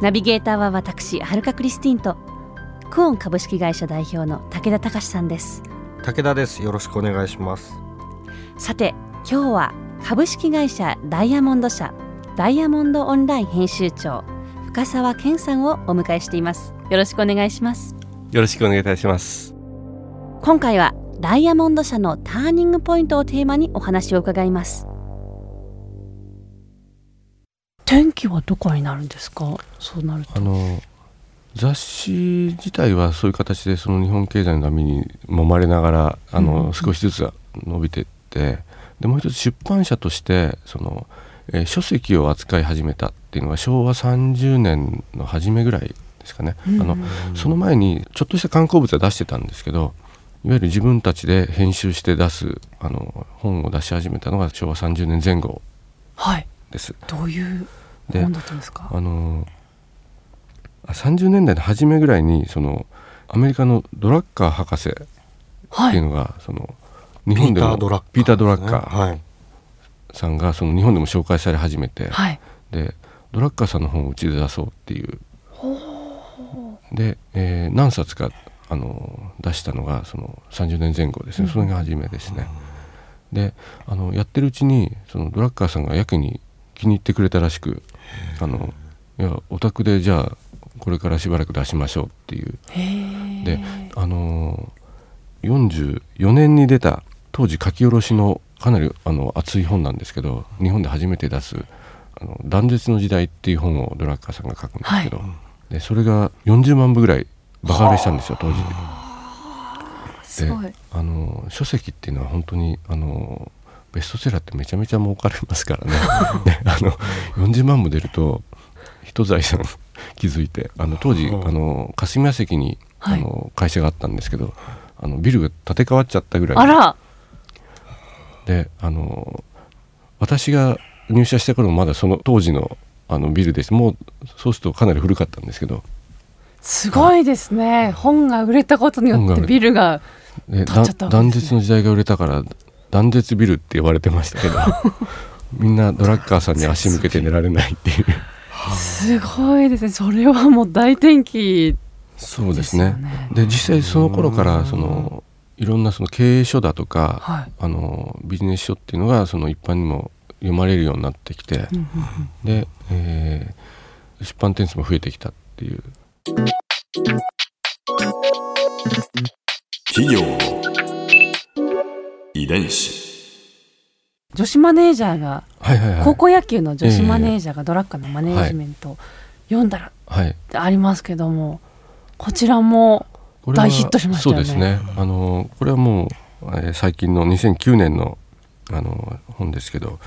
ナビゲーターは私はるかクリスティンとクオン株式会社代表の武田隆さんです。武田です。よろしくお願いします。さて今日は株式会社ダイヤモンド社ダイヤモンドオンライン編集長深澤健さんをお迎えしています。よろしくお願いします。よろしくお願いいたします。今回はダイヤモンド社のターニングポイントをテーマにお話を伺います天気はどこになるんですか？そうなると。あの雑誌自体はそういう形でその日本経済の波に揉まれながらあの、うん少しずつ伸びていってでもう一つ出版社としてその、えー書籍を扱い始めたっていうのが昭和30年の初めぐらいですかね、うんあのその前にちょっとした観光物は出してたんですけどいわゆる自分たちで編集して出すあの本を出し始めたのが昭和30年前後はい。です。どういうであのあ30年代の初めぐらいにそのアメリカのドラッカー博士ってはいいうのが、その日本でもピーター・ドラッカー、さんがその日本でも紹介され始めて、はい。でドラッカーさんの本をうちで出そうっていう。で、えー何冊かあの出したのがその30年前後ですね、それが初めですね。であのやってるうちにそのドラッカーさんがやけに気に入ってくれたらしく「あのいやお宅でじゃあこれからしばらく出しましょう」っていう。であのー44年に出た当時書き下ろしのかなりあの厚い本なんですけど日本で初めて出す「あの断絶の時代」っていう本をドラッカーさんが書くんですけど、でそれが40万部ぐらいバカ売れしたんですよ当時。すごい。あの書籍っていうのは本当にあのベストセラーってめちゃめちゃ儲かりますからね。ねあの40万部出ると一財産気づいてあの当時、うん。あの霞が関に、はい。あの会社があったんですけどあのビルが建て替わっちゃったぐらい。あら。であの私が入社した頃もまだその当時のあのビルです。もうそうするとかなり古かったんですけど。すごいですね。本が売れたことによってビルが断絶の時代が売れたから断絶ビルって言われてましたけど みんなドラッカーさんに足向けて寝られないっていう。すごいですね。それはもう大転機そうですね。ですよね。で実際その頃からそのいろんなその経営書だとか、はい。あのビジネス書っていうのがその一般にも読まれるようになってきて、うんうんで、えー出版点数も増えてきたっていう。企業の遺伝子。女子マネージャーがはいはいはい。高校野球の女子マネージャーがドラッカーのマネージメントを読んだらはい。ってありますけどもこちらも大ヒットしましたよね。そうですね。あのこれはもう、えー最近の2009年のあの本ですけど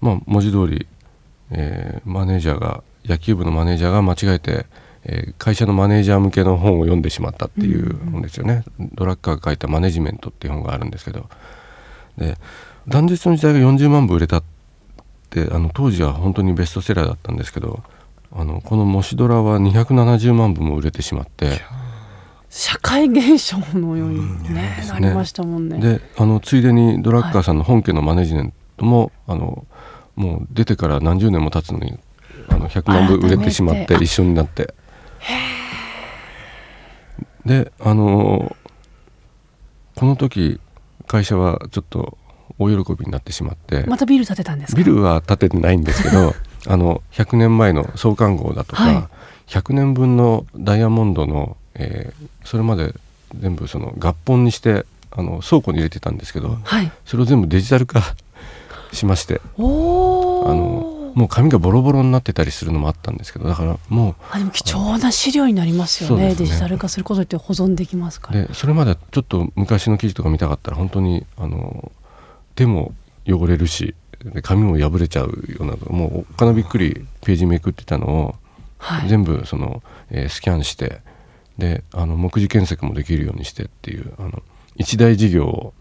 まあ文字通り、えーマネージャーが野球部のマネージャーが間違えて、えー会社のマネージャー向けの本を読んでしまったっていう本ですよね、ドラッカーが書いた「マネジメント」っていう本があるんですけど。で断絶の時代が40万部売れたってあの当時は本当にベストセラーだったんですけどあのこの「もしドラ」は270万部も売れてしまって。社会現象のようにねうん。なりましたもんね。であのついでにドラッカーさんの本家のマネジメントも、あのもう出てから何十年も経つのにあの100万部売れてしまって一緒になってであのこの時会社はちょっと大喜びになってしまって、またビル建てたんですか？ビルは建ててないんですけど あの100年前の創刊号だとか、は100年分のダイヤモンドの、えーそれまで全部その合本にしてあの倉庫に入れてたんですけど、はい。それを全部デジタル化しまして。あのもう紙がボロボロになってたりするのもあったんですけどだからもあでも貴重な資料になりますよね。ね。デジタル化することって保存できますから。うでそれまではちょっと昔の記事とか見たかったら本当にあの手も汚れるしで紙も破れちゃうようなもうおっかなびっくりページめくってたのをはい。全部その、えースキャンしてであの目次検索もできるようにしてっていうあの一大事業を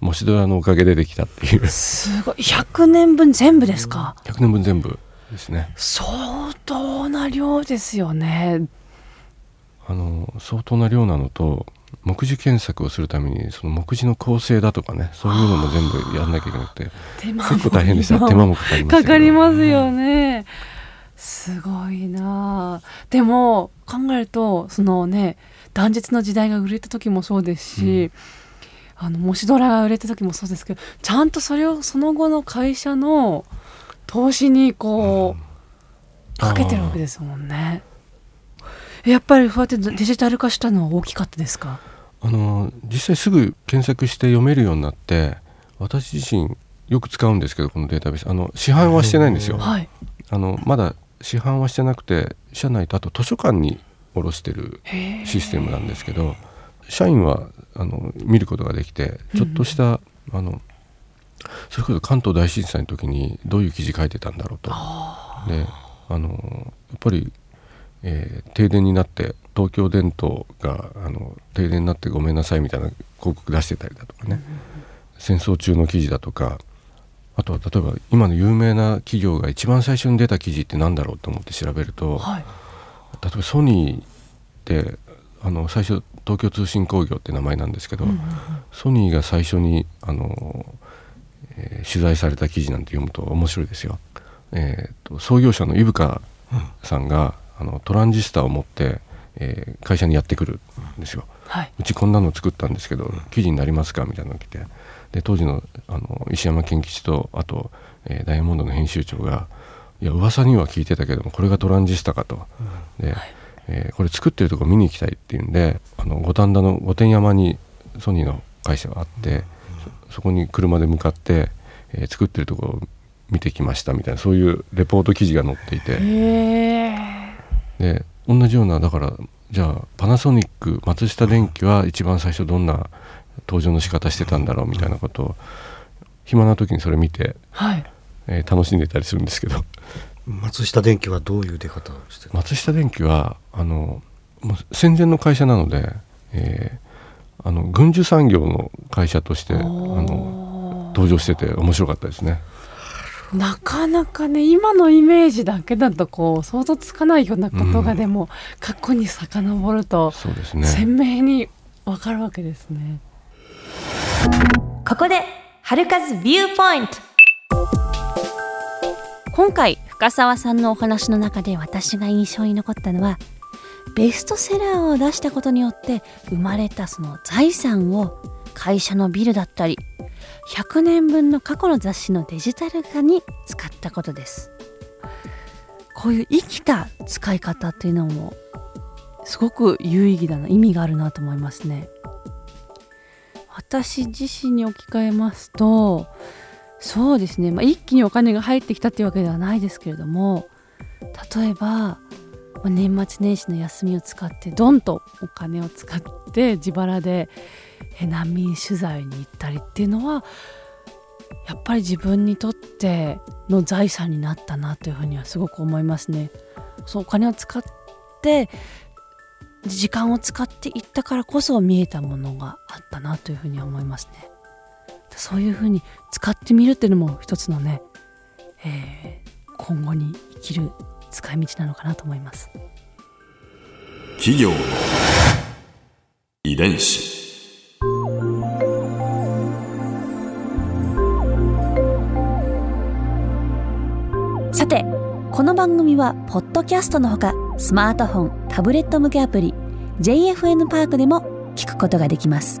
模試ドラのおかげでできたっていう。すごい。100年分全部ですか？100年分全部ですね。相当な量ですよね。あの相当な量なのと目次検索をするためにその目次の構成だとかねそういうのも全部やんなきゃいけなくて結構大変でした。手間もかかりましたかかりますようんね、すごいな。あでも考えるとそのね断絶の時代が売れた時もそうですし、あの模試ドラが売れた時もそうですけどちゃんとそれをその後の会社の投資にこう、かけてるわけですもんね。やっぱりそうやってデジタル化したのは大きかったですか？あの実際すぐ検索して読めるようになって私自身よく使うんですけどこのデータベース。あの市販はしてないんですよ。はい。あのまだ市販はしてなくて社内とあと図書館に卸してるシステムなんですけど社員はあの見ることができてちょっとした、あのそれこそ関東大震災の時にどういう記事書いてたんだろうと。であのやっぱり、えー停電になって東京電灯があの停電になってごめんなさいみたいな広告出してたりだとかね、戦争中の記事だとかあとは例えば今の有名な企業が一番最初に出た記事って何だろうと思って調べると、はい。例えばソニーってあの最初東京通信工業って名前なんですけど、ソニーが最初にあの、えー取材された記事なんて読むと面白いですよ。えーと創業者の伊深さんが、あのトランジスタを持って、えー会社にやってくるんですよ。はい。うちこんなの作ったんですけど記事になりますかみたいなのが来て。で当時のあの石山健吉とあと、えーダイヤモンドの編集長が「いや噂には聞いてたけどもこれがトランジスタか」と。で、えーこれ作ってるとこ見に行きたいっていうんであの五反田の御殿山にソニーの会社があって、そそこに車で向かって、えー作ってるとこを見てきましたみたいなそういうレポート記事が載っていて。で同じようなだからじゃあパナソニック松下電器は一番最初どんな登場の仕方してたんだろうみたいなことを暇な時にそれ見て、はい。えー楽しんでたりするんですけど松下電器はどういう出方をしてる松下電器はあの戦前の会社なので、えーあの軍需産業の会社としてあの登場してて面白かったですね。なかなかね今のイメージだけだとこう想像つかないようなことがでも、過去に遡るとそうですね。鮮明にわかるわけですね。ここで春風ビューポイント。今回深澤さんのお話の中で私が印象に残ったのはベストセラーを出したことによって生まれたその財産を会社のビルだったり100年分の過去の雑誌のデジタル化に使ったことですこういう生きた使い方っていうのもすごく有意義だな意味があるなと思いますね。私自身に置き換えますとそうですね、まあ、一気にお金が入ってきたっていうわけではないですけれども例えば、まあ年末年始の休みを使ってドンとお金を使って自腹で難民取材に行ったりっていうのはやっぱり自分にとっての財産になったなというふうにはすごく思いますね。そうお金を使って時間を使っていったからこそ見えたものがあったなというふうに思いますね。そういうふうに使ってみるっていうのも一つのね、えー今後に生きる使い道なのかなと思います。企業の遺伝子さてこの番組はポッドキャストのほかスマートフォンタブレット向けアプリ JFN パークでも聞くことができます